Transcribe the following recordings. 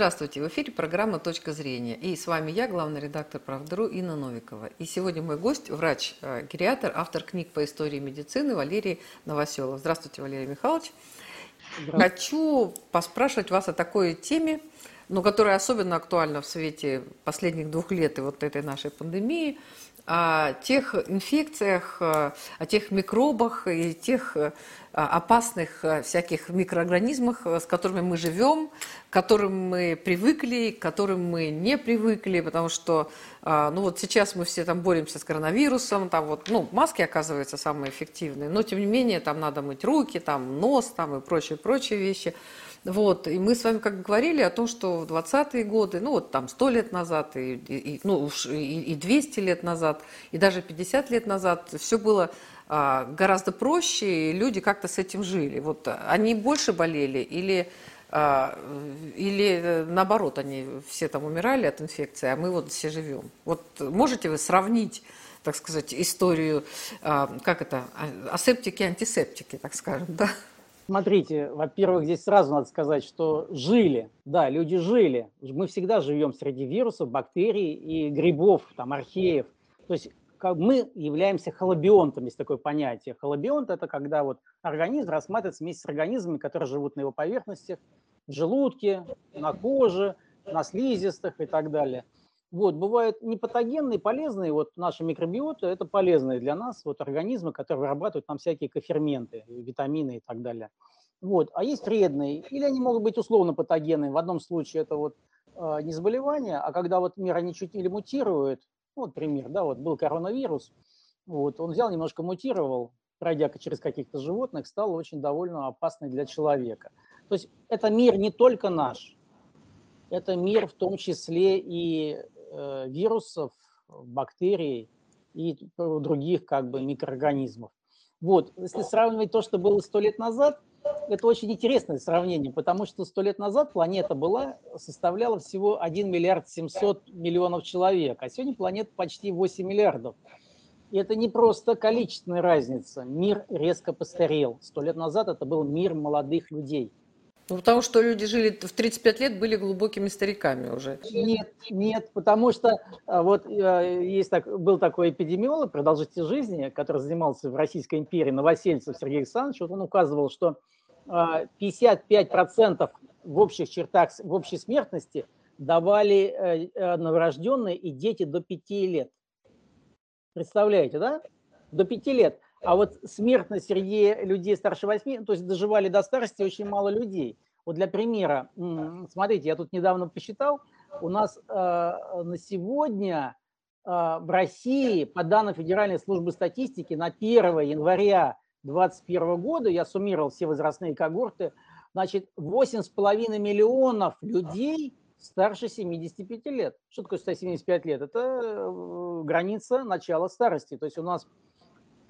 Здравствуйте, в эфире программа «Точка зрения». И с вами я, главный редактор «Правдру» Инна Новикова. И сегодня мой гость, врач-гериатр, автор книг по истории медицины Валерий Новоселов. Здравствуйте, Валерий Михайлович. Хочу поспрашивать вас о такой теме, но которая особенно актуальна в свете последних двух лет и вот этой нашей пандемии – о тех инфекциях, э, о тех микробах и тех э, опасных э, всяких микроорганизмах, с которыми мы живем, к которым мы привыкли, к которым мы не привыкли, потому что, ну вот сейчас мы все там боремся с коронавирусом, там вот, ну, маски, оказывается, самые эффективные, но тем не менее там надо мыть руки, там нос, там и прочие-прочие вещи. Вот, и мы с вами как говорили о том, что в 20-е годы, ну вот там 100 лет назад, и, и, ну, уж и, и 200 лет назад, и даже 50 лет назад все было а, гораздо проще, и люди как-то с этим жили. Вот они больше болели или, а, или э, наоборот, они все там умирали от инфекции, а мы вот все живем. Вот можете вы сравнить так сказать, историю, а, как это, а, асептики, антисептики, так скажем, да? Смотрите, во-первых, здесь сразу надо сказать, что жили, да, люди жили. Мы всегда живем среди вирусов, бактерий и грибов, там, археев. То есть мы являемся холобионтом, есть такое понятие. Холобионт – это когда вот организм рассматривается вместе с организмами, которые живут на его поверхностях, в желудке, на коже, на слизистых и так далее – вот, бывают непатогенные, полезные, вот наши микробиоты, это полезные для нас вот организмы, которые вырабатывают там всякие коферменты, витамины и так далее. Вот, а есть вредные, или они могут быть условно патогенные. В одном случае это вот э, не заболевание, а когда вот мир они чуть или мутируют, вот пример, да, вот был коронавирус, вот, он взял, немножко мутировал, пройдя через каких-то животных, стал очень довольно опасный для человека. То есть это мир не только наш, это мир в том числе и Э, вирусов, бактерий и других как бы микроорганизмов. Вот, если сравнивать то, что было сто лет назад, это очень интересное сравнение, потому что сто лет назад планета была, составляла всего 1 миллиард 700 миллионов человек, а сегодня планета почти 8 миллиардов. И это не просто количественная разница. Мир резко постарел. Сто лет назад это был мир молодых людей. Ну, потому что люди жили в 35 лет, были глубокими стариками уже. Нет, нет, потому что а, вот э, есть так, был такой эпидемиолог продолжительной жизни, который занимался в Российской империи, Новосельцев Сергей Александрович, вот он указывал, что 55% а, в общих чертах, в общей смертности давали э, э, новорожденные и дети до 5 лет. Представляете, да? До 5 лет. А вот смертность среди людей старше 8, то есть доживали до старости очень мало людей. Вот для примера, смотрите, я тут недавно посчитал, у нас э, на сегодня э, в России, по данным Федеральной службы статистики, на 1 января 2021 года, я суммировал все возрастные когорты, значит, 8,5 миллионов людей старше 75 лет. Что такое 175 лет? Это э, граница начала старости. То есть у нас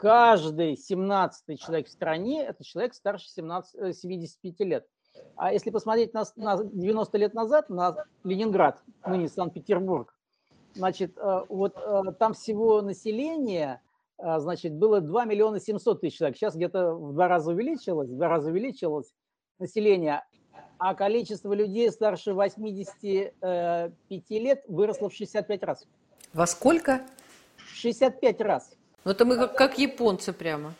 каждый 17 человек в стране – это человек старше 17, 75 э, лет. А если посмотреть на, на 90 лет назад, на Ленинград, ныне Санкт-Петербург, значит, э, вот э, там всего население, значит, было 2 миллиона 700 тысяч человек. Сейчас где-то в два раза увеличилось, в два раза увеличилось население, а количество людей старше 85 лет выросло в 65 раз. Во сколько? В 65 раз. Ну это мы как, как японцы прямо.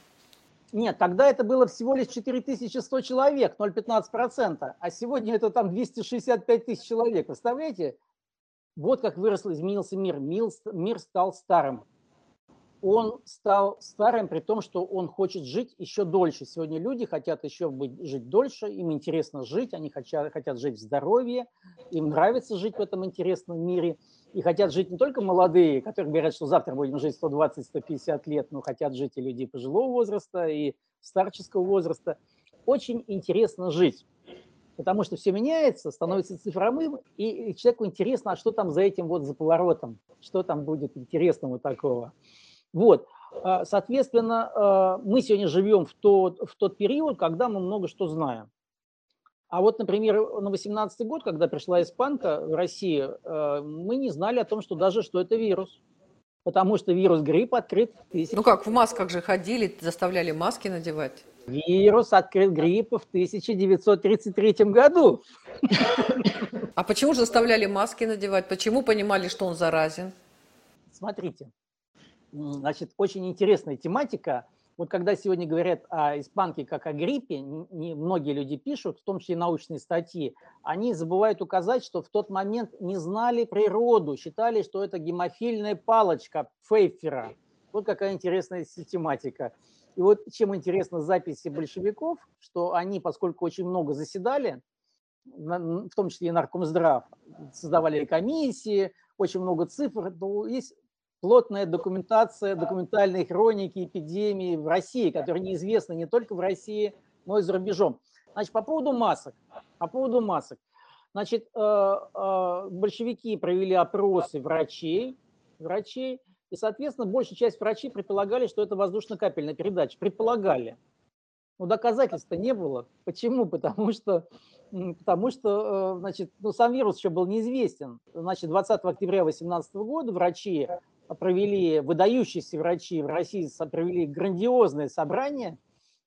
Нет, тогда это было всего лишь 4100 человек, 0,15%, а сегодня это там 265 тысяч человек. Представляете? Вот как вырос, изменился мир. Мир стал старым. Он стал старым при том, что он хочет жить еще дольше. Сегодня люди хотят еще быть, жить дольше, им интересно жить, они хотят, хотят жить в здоровье, им нравится жить в этом интересном мире – и хотят жить не только молодые, которые говорят, что завтра будем жить 120-150 лет, но хотят жить и люди пожилого возраста, и старческого возраста. Очень интересно жить, потому что все меняется, становится цифровым, и человеку интересно, а что там за этим вот за поворотом, что там будет интересного такого. Вот, а, соответственно, а, мы сегодня живем в тот, в тот период, когда мы много что знаем. А вот, например, на 18 год, когда пришла испанка в Россию, э, мы не знали о том, что даже что это вирус. Потому что вирус гриппа открыт в тысяч... Ну как, в масках же ходили, заставляли маски надевать. Вирус открыт гриппа в 1933 году. А почему же заставляли маски надевать? Почему понимали, что он заразен? Смотрите, значит, очень интересная тематика – вот когда сегодня говорят о испанке как о гриппе, не, многие люди пишут, в том числе научные статьи, они забывают указать, что в тот момент не знали природу, считали, что это гемофильная палочка Пфейфера. Вот какая интересная систематика. И вот чем интересна записи большевиков, что они, поскольку очень много заседали, в том числе и наркомздрав, создавали комиссии, очень много цифр, то есть плотная документация, документальные хроники эпидемии в России, которые неизвестны не только в России, но и за рубежом. Значит, по поводу масок. По поводу масок. Значит, э, э, большевики провели опросы врачей, врачей, и, соответственно, большая часть врачей предполагали, что это воздушно-капельная передача. Предполагали. Но доказательств не было. Почему? Потому что, потому что э, значит, ну, сам вирус еще был неизвестен. Значит, 20 октября 2018 года врачи провели, выдающиеся врачи в России провели грандиозное собрание.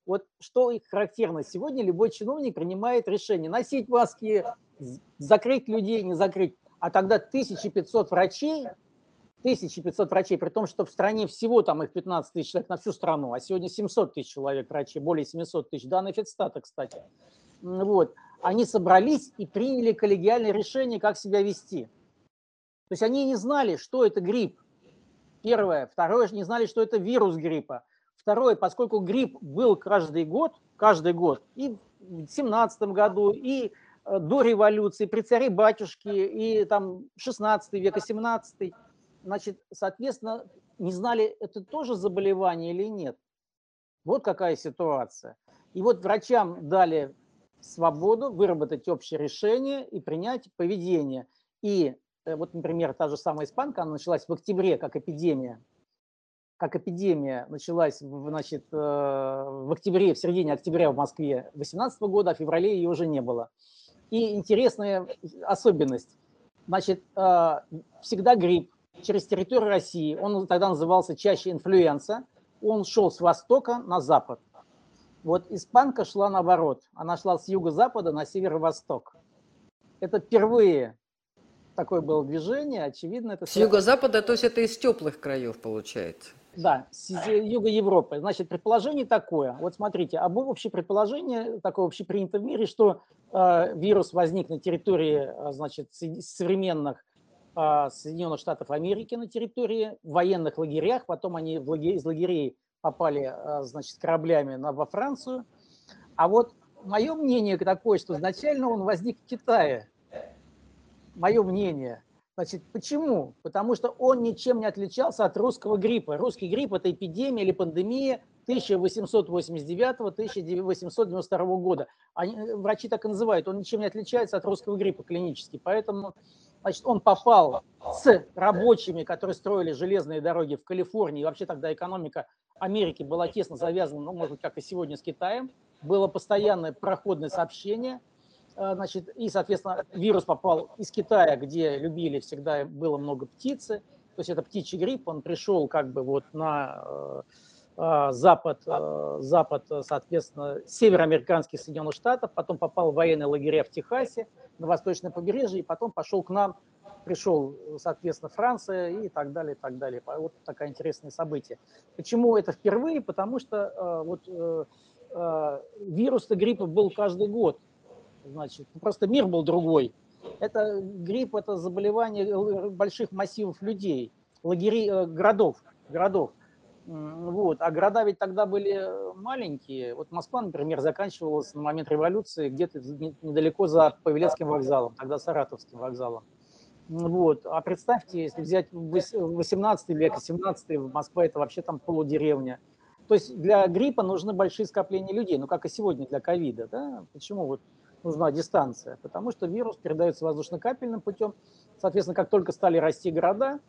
Вот что характерно. Сегодня любой чиновник принимает решение носить маски, закрыть людей, не закрыть. А тогда 1500 врачей, 1500 врачей, при том, что в стране всего там их 15 тысяч человек на всю страну, а сегодня 700 тысяч человек врачей, более 700 тысяч, данные Федстата, кстати. Вот. Они собрались и приняли коллегиальное решение, как себя вести. То есть они не знали, что это грипп. Первое. Второе, не знали, что это вирус гриппа. Второе, поскольку грипп был каждый год, каждый год, и в 17 году, и э, до революции, при царе батюшке, и там 16 век, и 17 значит, соответственно, не знали, это тоже заболевание или нет. Вот какая ситуация. И вот врачам дали свободу выработать общее решение и принять поведение. И вот, например, та же самая испанка, она началась в октябре как эпидемия, как эпидемия началась значит, э, в октябре, в середине октября в Москве 2018 года, а в феврале ее уже не было. И интересная особенность. Значит, э, всегда грипп через территорию России, он тогда назывался чаще инфлюенса, он шел с востока на запад. Вот испанка шла наоборот, она шла с юго-запада на северо-восток. Это впервые такое было движение, очевидно. Это с юго-запада, то есть это из теплых краев получается? Да, с юга Европы. Значит, предположение такое. Вот смотрите, об общее предположение, такое общепринято в мире, что э, вирус возник на территории, э, значит, современных э, Соединенных Штатов Америки, на территории военных лагерях, потом они в лагерь, из лагерей попали, э, значит, кораблями на, во Францию. А вот мое мнение такое, что изначально он возник в Китае, мое мнение. Значит, почему? Потому что он ничем не отличался от русского гриппа. Русский грипп – это эпидемия или пандемия 1889-1892 года. Они, э, врачи так и называют. Он ничем не отличается от русского гриппа клинически. Поэтому значит, он попал с рабочими, которые строили железные дороги в Калифорнии. вообще тогда экономика Америки была тесно завязана, ну, может быть, как и сегодня с Китаем. Было постоянное проходное сообщение – значит, и, соответственно, вирус попал из Китая, где любили всегда, было много птицы, то есть это птичий грипп, он пришел как бы вот на э, э, запад, запад, соответственно, североамериканских Соединенных Штатов, потом попал в военные лагеря в Техасе, на восточное побережье, и потом пошел к нам, пришел, соответственно, Франция и так далее, и так далее. Вот такое интересное событие. Почему это впервые? Потому что вот вирус гриппа был каждый год значит, просто мир был другой. Это грипп, это заболевание больших массивов людей, лагерей, э, городов, городов. Вот. А города ведь тогда были маленькие. Вот Москва, например, заканчивалась на момент революции где-то недалеко за Павелецким вокзалом, тогда Саратовским вокзалом. Вот. А представьте, если взять 18 век, 17 Москва это вообще там полудеревня. То есть для гриппа нужны большие скопления людей, ну как и сегодня для ковида. Да? Почему вот нужна дистанция, потому что вирус передается воздушно-капельным путем. Соответственно, как только стали расти города,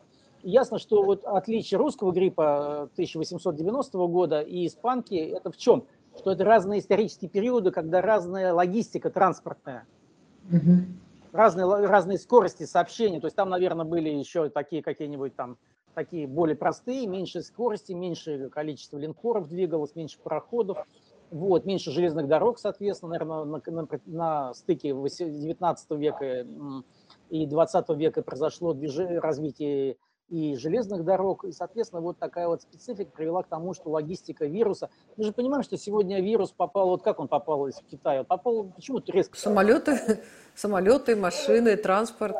ясно, что вот отличие русского гриппа 1890 года и испанки – это в чем? Что это разные исторические периоды, когда разная логистика транспортная, разные, разные скорости сообщения. То есть там, наверное, были еще такие какие-нибудь там такие более простые, меньше скорости, меньше количество линкоров двигалось, меньше пароходов, вот, меньше железных дорог, соответственно, наверное, на, на, на стыке 19 века и 20 века произошло движение, развитие и железных дорог, и, соответственно, вот такая вот специфика привела к тому, что логистика вируса... Мы же понимаем, что сегодня вирус попал, вот как он попал из Китая? Попал почему-то резко... Самолеты, самолеты, машины, транспорт.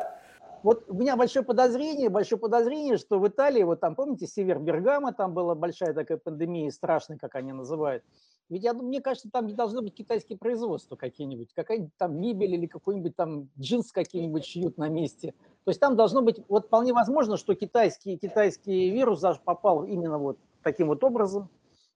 Вот у меня большое подозрение, большое подозрение, что в Италии, вот там, помните, север Бергама, там была большая такая пандемия, страшная, как они называют. Ведь я, мне кажется, там не должно быть китайские производства какие-нибудь, какая-нибудь там мебель или какой-нибудь там джинс какие-нибудь шьют на месте. То есть там должно быть, вот вполне возможно, что китайский, китайский вирус даже попал именно вот таким вот образом.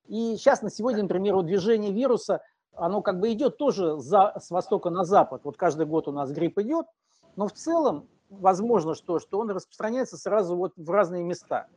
И сейчас на сегодня, например, вот движение вируса, оно как бы идет тоже за, с востока на запад. Вот каждый год у нас грипп идет, но в целом возможно, что, что он распространяется сразу вот в разные места.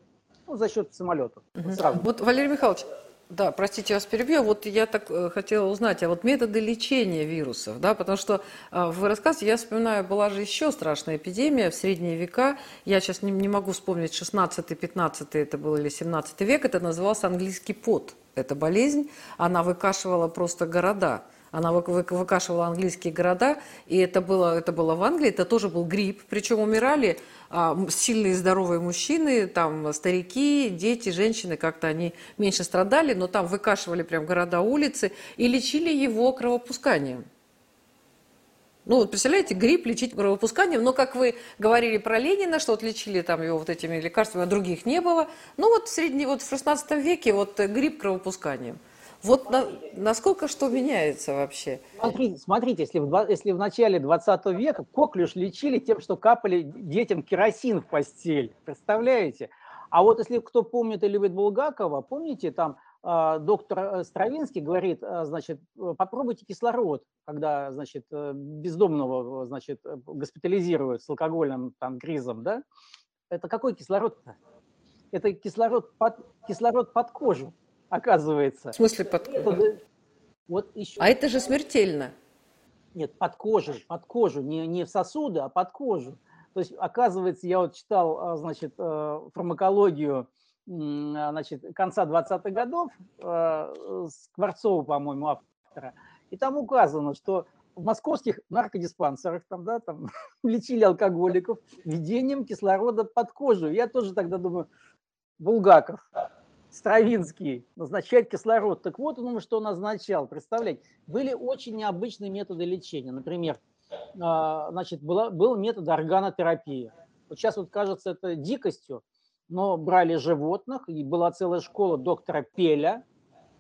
Ну, за счет самолетов. Угу. Сразу. Вот, Валерий Михайлович, да, простите, я вас перебью. Вот я так э, хотела узнать, а вот методы лечения вирусов, да, потому что э, в рассказе я вспоминаю, была же еще страшная эпидемия в средние века. Я сейчас не, не могу вспомнить, 16-15 это был или 17 век, это назывался английский пот. Эта болезнь, она выкашивала просто города. Она выкашивала английские города, и это было, это было в Англии, это тоже был грипп. Причем умирали а, сильные здоровые мужчины, там старики, дети, женщины, как-то они меньше страдали, но там выкашивали прям города, улицы и лечили его кровопусканием. Ну, вот представляете, грипп лечить кровопусканием, но, как вы говорили про Ленина, что вот лечили там его вот этими лекарствами, а других не было. Ну, вот в, средне, вот в 16 веке вот грипп кровопусканием – вот на, насколько что меняется вообще? Смотрите, смотрите если, в, если в начале 20 века коклюш лечили тем, что капали детям керосин в постель. Представляете? А вот если кто помнит и любит Булгакова, помните, там э, доктор э, Стравинский говорит, э, значит, попробуйте кислород, когда, значит, э, бездомного, значит, госпитализируют с алкогольным там кризом, да? Это какой кислород-то? Это кислород под, кислород под кожу оказывается. В смысле под кожу? Вот еще. А это же смертельно. Нет, под кожу, под кожу, не, не в сосуды, а под кожу. То есть, оказывается, я вот читал, а, значит, э, фармакологию а, значит, конца 20-х годов, э, Скворцова, по-моему, автора, и там указано, что в московских наркодиспансерах там, да, там лечили алкоголиков введением кислорода под кожу. Я тоже тогда думаю, Булгаков, Стравинский назначает кислород. Так вот он что назначал. Представляете, были очень необычные методы лечения. Например, а, значит, была, был метод органотерапии. Вот сейчас вот кажется это дикостью, но брали животных, и была целая школа доктора Пеля,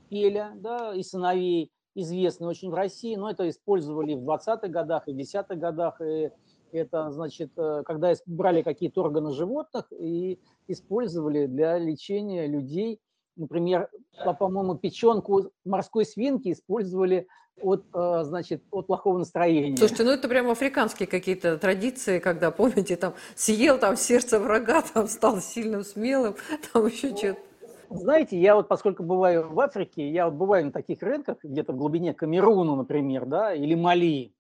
Пеля да, и сыновей, известные очень в России, но это использовали в 20-х годах и 10-х годах, и это, значит, э, когда брали какие-то органы животных и использовали для лечения людей. Например, по-моему, печенку морской свинки использовали от, э, значит, от плохого настроения. Слушайте, ну это прямо африканские какие-то традиции, когда, помните, там съел там сердце врага, там стал сильным, смелым, там еще что-то. Знаете, я вот, поскольку бываю в Африке, я вот бываю на таких рынках, где-то в глубине Камеруна, например, да, или Мали,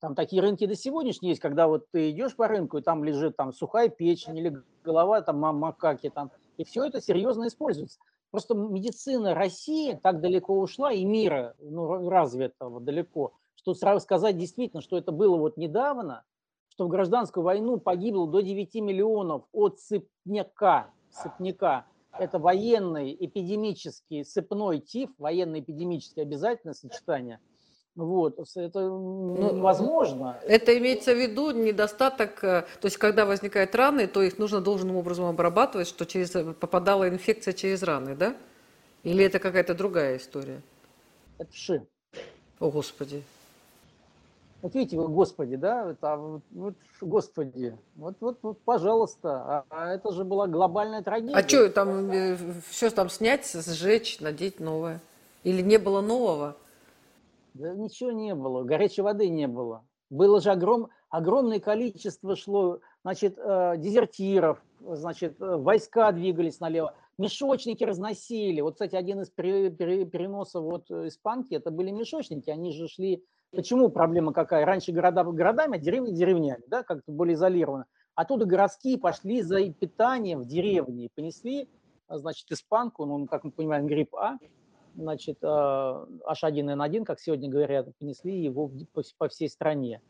там такие рынки до сегодняшнего есть, когда вот ты идешь по рынку, и там лежит там сухая печень или голова там макаки там, и все это серьезно используется. Просто медицина России так далеко ушла, и мира ну, развитого далеко, что сразу сказать действительно, что это было вот недавно, что в гражданскую войну погибло до 9 миллионов от сыпняка, сыпняка. Это военный эпидемический сыпной тиф, военно-эпидемическое обязательное сочетание – вот, это ну, невозможно. Это имеется в виду недостаток, э, то есть когда возникают раны, то их нужно должным образом обрабатывать, что через, э, попадала инфекция через раны, да? Или это какая-то другая история? Это вши. О, Господи. Вот видите, вы, Господи, да, это, вот, Господи, вот, вот, вот, пожалуйста, а, а это же была глобальная трагедия. А что, там э, все там снять, сжечь, надеть новое? Или не было нового? Да ничего не было, горячей воды не было. Было же огром, огромное количество шло, значит, э, дезертиров, значит, э, войска двигались налево, мешочники разносили. Вот, кстати, один из переносов вот испанки, это были мешочники, они же шли... Почему проблема какая? Раньше города городами, а деревни деревнями, да, как-то более изолированы. Оттуда городские пошли за питанием в деревне, понесли, значит, испанку, ну, как мы понимаем, грипп А, значит, H1N1, как сегодня говорят, понесли его по всей стране.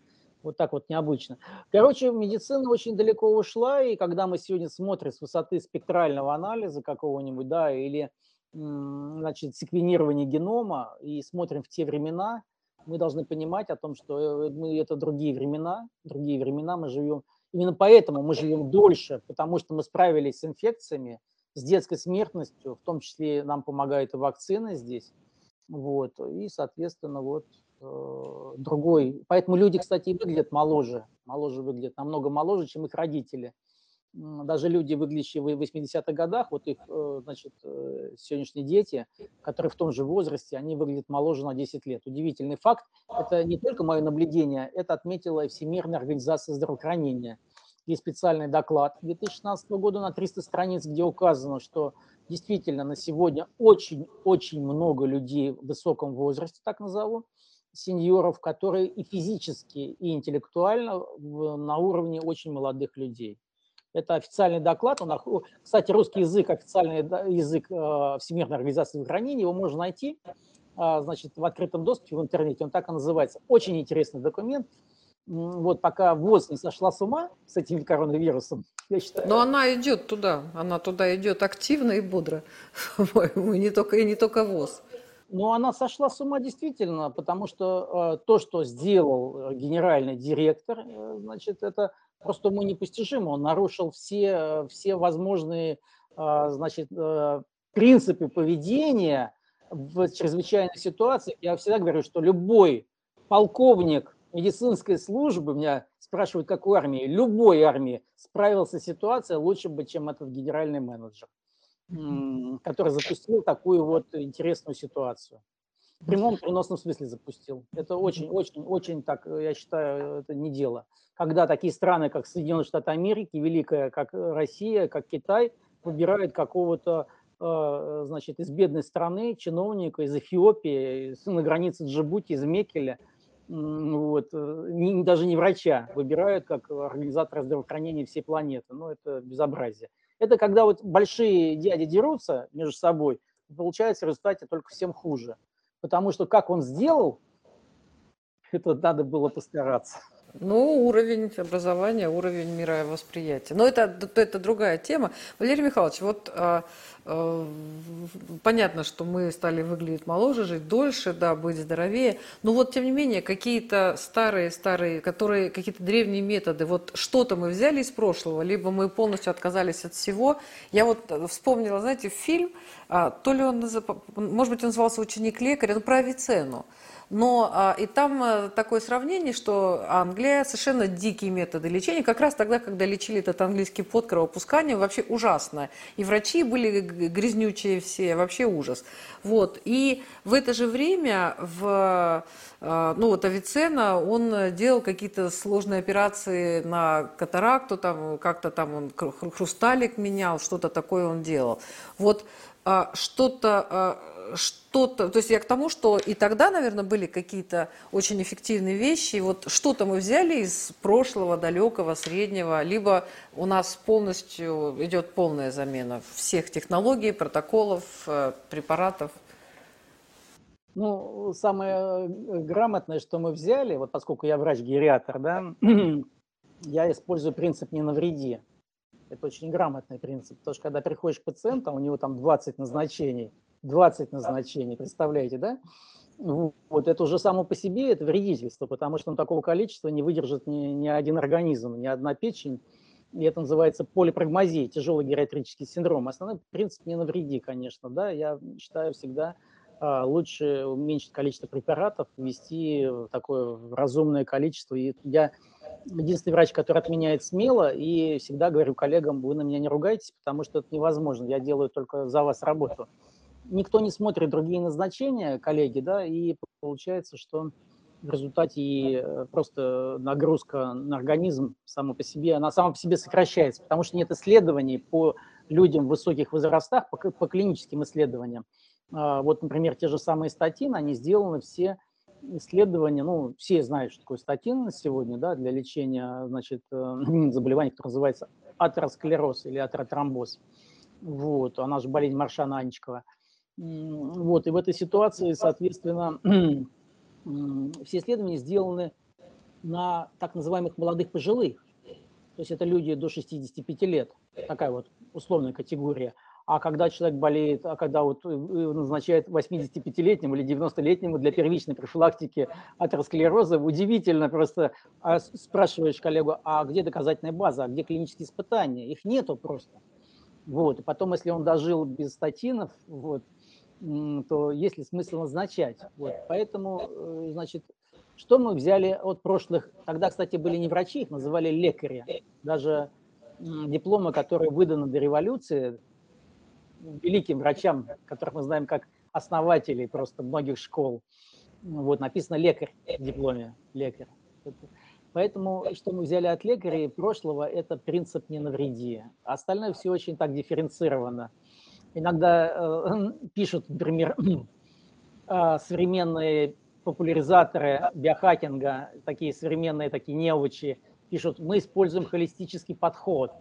Вот так вот необычно. Короче, медицина очень далеко ушла, и когда мы сегодня смотрим с высоты спектрального анализа какого-нибудь, да, или значит, секвенирование генома и смотрим в те времена, мы должны понимать о том, что э, мы, это другие времена, другие времена мы живем. Именно поэтому мы живем дольше, потому что мы справились с инфекциями, с детской смертностью, в том числе нам помогают и вакцины здесь. Вот, и, соответственно, вот э, другой. Поэтому люди, кстати, выглядят моложе, моложе выглядят, намного моложе, чем их родители даже люди, выглядящие в 80-х годах, вот их, э, значит, э, сегодняшние дети, которые в том же возрасте, они выглядят моложе на 10 лет. Удивительный факт. Это не только мое наблюдение, это отметила Всемирная организация здравоохранения. Есть специальный доклад 2016 года на 300 страниц, где указано, что действительно на сегодня очень-очень много людей в высоком возрасте, так назову, сеньоров, которые и физически, и интеллектуально на уровне очень молодых людей. Это официальный доклад. Кстати, русский язык, официальный язык э, Всемирной организации здравоохранения, его можно найти а, значит, в открытом доступе в интернете. Он так и называется. Очень интересный документ. Вот пока ВОЗ не сошла с ума с этим коронавирусом, я считаю... Но она идет туда, она туда идет активно и бодро, по-моему, не только, и не только ВОЗ. Ну, она сошла с ума действительно, потому что э, то, что сделал э, генеральный директор, э, значит, это просто ему непостижимо. Он нарушил все, все возможные а, значит, э, принципы поведения в чрезвычайных ситуациях. Я всегда говорю, что любой полковник медицинской службы, меня спрашивают, как у армии, любой армии справился с ситуацией лучше бы, чем этот генеральный менеджер, который запустил такую вот интересную ситуацию в прямом переносном смысле запустил. Это очень-очень-очень так, я считаю, это не дело. Когда такие страны, как Соединенные Штаты Америки, великая, как Россия, как Китай, выбирают какого-то э, значит, из бедной страны чиновника из Эфиопии, на границе Джибути, из Мекеля, вот, э, не, даже не врача, выбирают как организатора здравоохранения всей планеты. Ну, это безобразие. Это когда вот большие дяди дерутся между собой, получается в результате только всем хуже потому что как он сделал, это надо было постараться. Ну, уровень образования, уровень мировосприятия. Но это, это другая тема. Валерий Михайлович, вот а, а, понятно, что мы стали выглядеть моложе, жить дольше, да, быть здоровее. Но вот, тем не менее, какие-то старые-старые, которые, какие-то древние методы, вот что-то мы взяли из прошлого, либо мы полностью отказались от всего. Я вот вспомнила, знаете, фильм, а, то ли он, может быть, он назывался «Ученик лекаря», ну, про Авиценну. Но а, и там а, такое сравнение, что Англия совершенно дикие методы лечения, как раз тогда, когда лечили этот английский под кровопусканием, вообще ужасно. И врачи были грязнючие все, вообще ужас. Вот. И в это же время в а, ну вот Авиценна, он делал какие-то сложные операции на катаракту, там как-то там он хрусталик менял, что-то такое он делал. Вот а, что-то а, что-то, то есть я к тому, что и тогда, наверное, были какие-то очень эффективные вещи, и вот что-то мы взяли из прошлого, далекого, среднего, либо у нас полностью идет полная замена всех технологий, протоколов, э, препаратов. Ну, самое э, грамотное, что мы взяли, вот поскольку я врач-гериатр, да, я использую принцип «не навреди». Это очень грамотный принцип, потому что когда приходишь к пациенту, у него там 20 назначений – 20 назначений, представляете, да? Вот это уже само по себе это вредительство, потому что он такого количества не выдержит ни, ни один организм, ни одна печень. И это называется полипрагмазия, тяжелый гериатрический синдром. Основной принцип не навреди, конечно, да. Я считаю всегда а, лучше уменьшить количество препаратов, ввести такое разумное количество. И я единственный врач, который отменяет смело, и всегда говорю коллегам, вы на меня не ругайтесь, потому что это невозможно, я делаю только за вас работу никто не смотрит другие назначения, коллеги, да, и получается, что в результате э, просто нагрузка на организм сама по себе, она сама по себе сокращается, потому что нет исследований по людям в высоких возрастах, по, по клиническим исследованиям. А, вот, например, те же самые статины, они сделаны все исследование, ну, все знают, что такое статин сегодня, да, для лечения, значит, э, заболевания, которое называется атеросклероз или атеротромбоз. Вот, она же болезнь Маршана Анечкова. Вот, и в этой ситуации, соответственно, все исследования сделаны на так называемых молодых пожилых. То есть это люди до 65 лет, такая вот условная категория. А когда человек болеет, а когда вот э, назначает 85-летнему или 90-летнему для первичной профилактики атеросклероза, удивительно просто а спрашиваешь коллегу, а где доказательная база, а где клинические испытания? Их нету просто. Вот. И потом, если он дожил без статинов, вот, то есть ли смысл назначать? Вот. Поэтому, э, значит, что мы взяли от прошлых? Тогда, кстати, были не врачи, их называли лекари. Даже дипломы, которые выданы до революции, великим врачам, которых мы знаем как основателей просто многих школ, вот, написано лекарь в дипломе, лекарь. Поэтому, что мы взяли от лекарей прошлого, это принцип «не навреди». Остальное все очень так дифференцировано. Иногда э, пишут, например, э, современные популяризаторы биохакинга, такие современные такие неучи, пишут, мы используем холистический подход.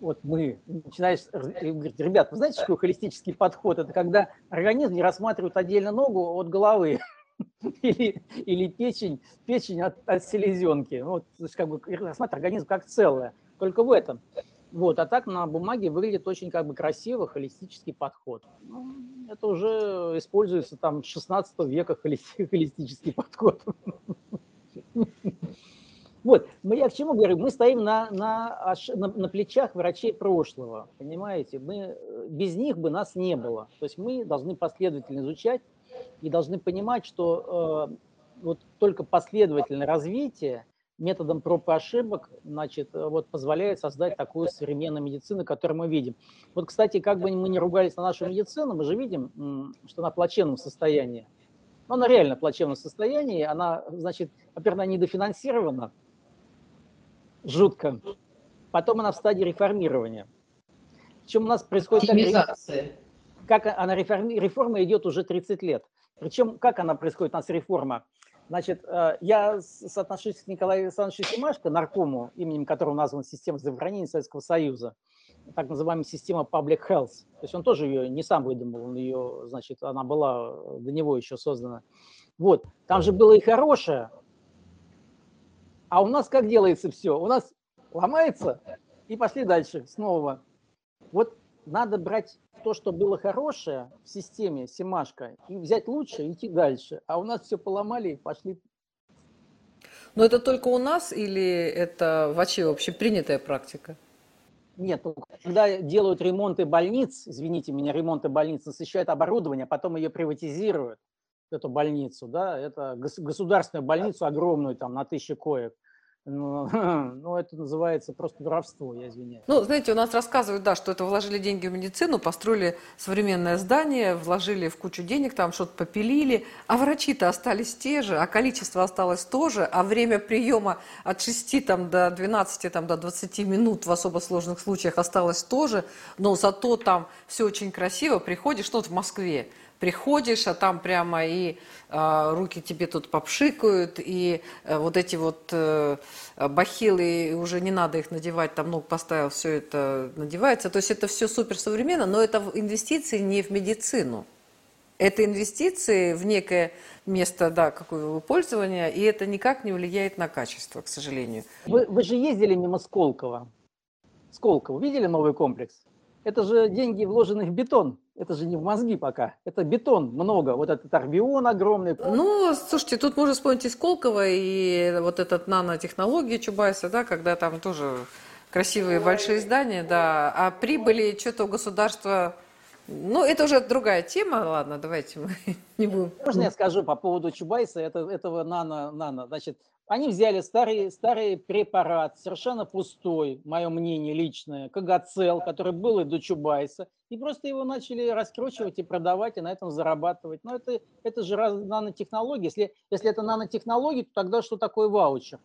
Вот мы. Начинаешь говорить, ребят, вы знаете, что такое холистический подход? Это когда организм не рассматривает отдельно ногу от головы или, или печень, печень от, от селезенки. Вот, то есть как бы рассматривать организм как целое. Только в этом. Вот, а так на бумаге выглядит очень как бы красиво, холистический подход. Ну, это уже используется там с 16 века холистический подход. Вот, мы, я к чему говорю? Мы стоим на, на, на, на плечах врачей прошлого, понимаете? Мы, без них бы нас не было. То есть мы должны последовательно изучать и должны понимать, что э, вот только последовательное развитие методом проб и ошибок, значит, э, вот позволяет создать такую современную медицину, которую мы видим. Вот, кстати, как бы мы ни ругались на нашу медицину, мы же видим, что она в плачевном состоянии. Но она реально в плачевном состоянии, она, значит, во-первых, она недофинансирована, жутко. Потом она в стадии реформирования. Причем у нас происходит... Оптимизация. Как, как она реформи, реформа идет уже 30 лет. Причем как она происходит у нас реформа? Значит, э, я соотношусь к Николаю Александровичу Симашко, наркому, именем которого названа система здравоохранения Советского Союза, так называемая система Public Health. То есть он тоже ее не сам выдумал, он ее, значит, она была до него еще создана. Вот, там же было и хорошее, а у нас как делается все? У нас ломается и пошли дальше снова. Вот надо брать то, что было хорошее в системе Симашка, и взять лучше и идти дальше. А у нас все поломали и пошли. Но это только у нас или это вообще общепринятая практика? Нет, ну, когда делают ремонты больниц, извините меня, ремонты больниц, насыщают оборудование, а потом ее приватизируют, эту больницу, да, это государственную больницу огромную, там, на тысячи коек – ну, это называется просто воровство, я извиняюсь. Ну, знаете, у нас рассказывают, да, что это вложили деньги в медицину, построили современное здание, вложили в кучу денег, там что-то попилили, а врачи-то остались те же, а количество осталось то же, а время приема от 6 там, до 12, там, до 20 минут в особо сложных случаях осталось тоже, но зато там все очень красиво, приходишь, ну, вот в Москве, приходишь, а там прямо и э, руки тебе тут попшикают, и э, вот эти вот э, бахилы, уже не надо их надевать, там ног поставил, все это надевается. То есть это все супер современно, но это инвестиции не в медицину. Это инвестиции в некое место да, какого пользования, и это никак не влияет на качество, к сожалению. Вы, вы же ездили мимо Сколково. Сколково. Видели новый комплекс? Это же деньги, вложенные в бетон. Это же не в мозги пока. Это бетон много. Вот этот арбион огромный. Ну, слушайте, тут можно вспомнить и Сколково, и вот этот нанотехнологии Чубайса, да, когда там тоже красивые большие здания, да. А прибыли что-то у государства... Ну, это уже другая тема, ладно, давайте мы не будем. Можно я скажу по поводу Чубайса, это, этого нано, нано. Значит, они взяли старый, старый препарат, совершенно пустой, мое мнение личное, Кагацел, который был и до Чубайса, и просто его начали раскручивать и продавать, и на этом зарабатывать. Но это, это же раз, нанотехнологии. Если, если это нанотехнологии, то тогда что такое ваучер?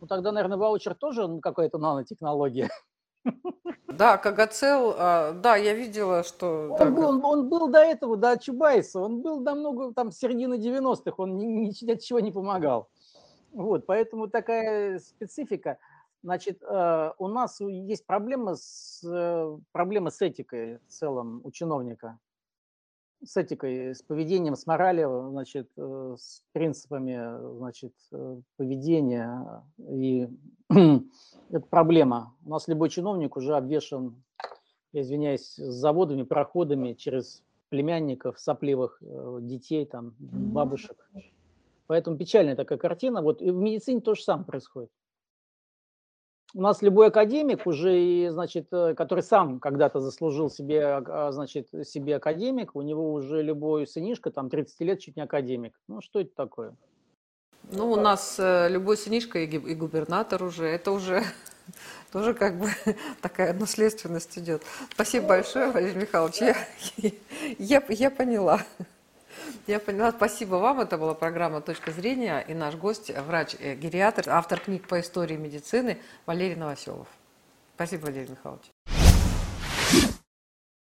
Ну тогда, наверное, ваучер тоже какая-то нанотехнология. Да, Кагацел, а, да, я видела, что... Он, был, он, он был до этого, до Чубайса, он был намного, там, середины 90-х, он ни, ни, ни от чего не помогал. Вот, поэтому такая специфика. Значит, э, у нас есть проблема с, э, проблема с этикой в целом у чиновника. С этикой, с поведением, с моралью, значит, э, с принципами, значит, поведения. И это проблема. У нас любой чиновник уже обвешен, я извиняюсь, заводами, проходами через племянников, сопливых детей, там, бабушек. Поэтому печальная такая картина. Вот и в медицине то же самое происходит у нас любой академик уже, значит, э, который сам когда-то заслужил себе, а, значит, себе академик, у него уже любой сынишка, там, 30 лет, чуть не академик. Ну, что это такое? Ну, у нас э, любой сынишка и, и губернатор уже, это уже тоже как бы такая наследственность идет. Спасибо большое, Валерий Михайлович, я, я, я поняла. Я поняла. Спасибо вам. Это была программа «Точка зрения» и наш гость, врач-гериатр, автор книг по истории медицины Валерий Новоселов. Спасибо, Валерий Михайлович.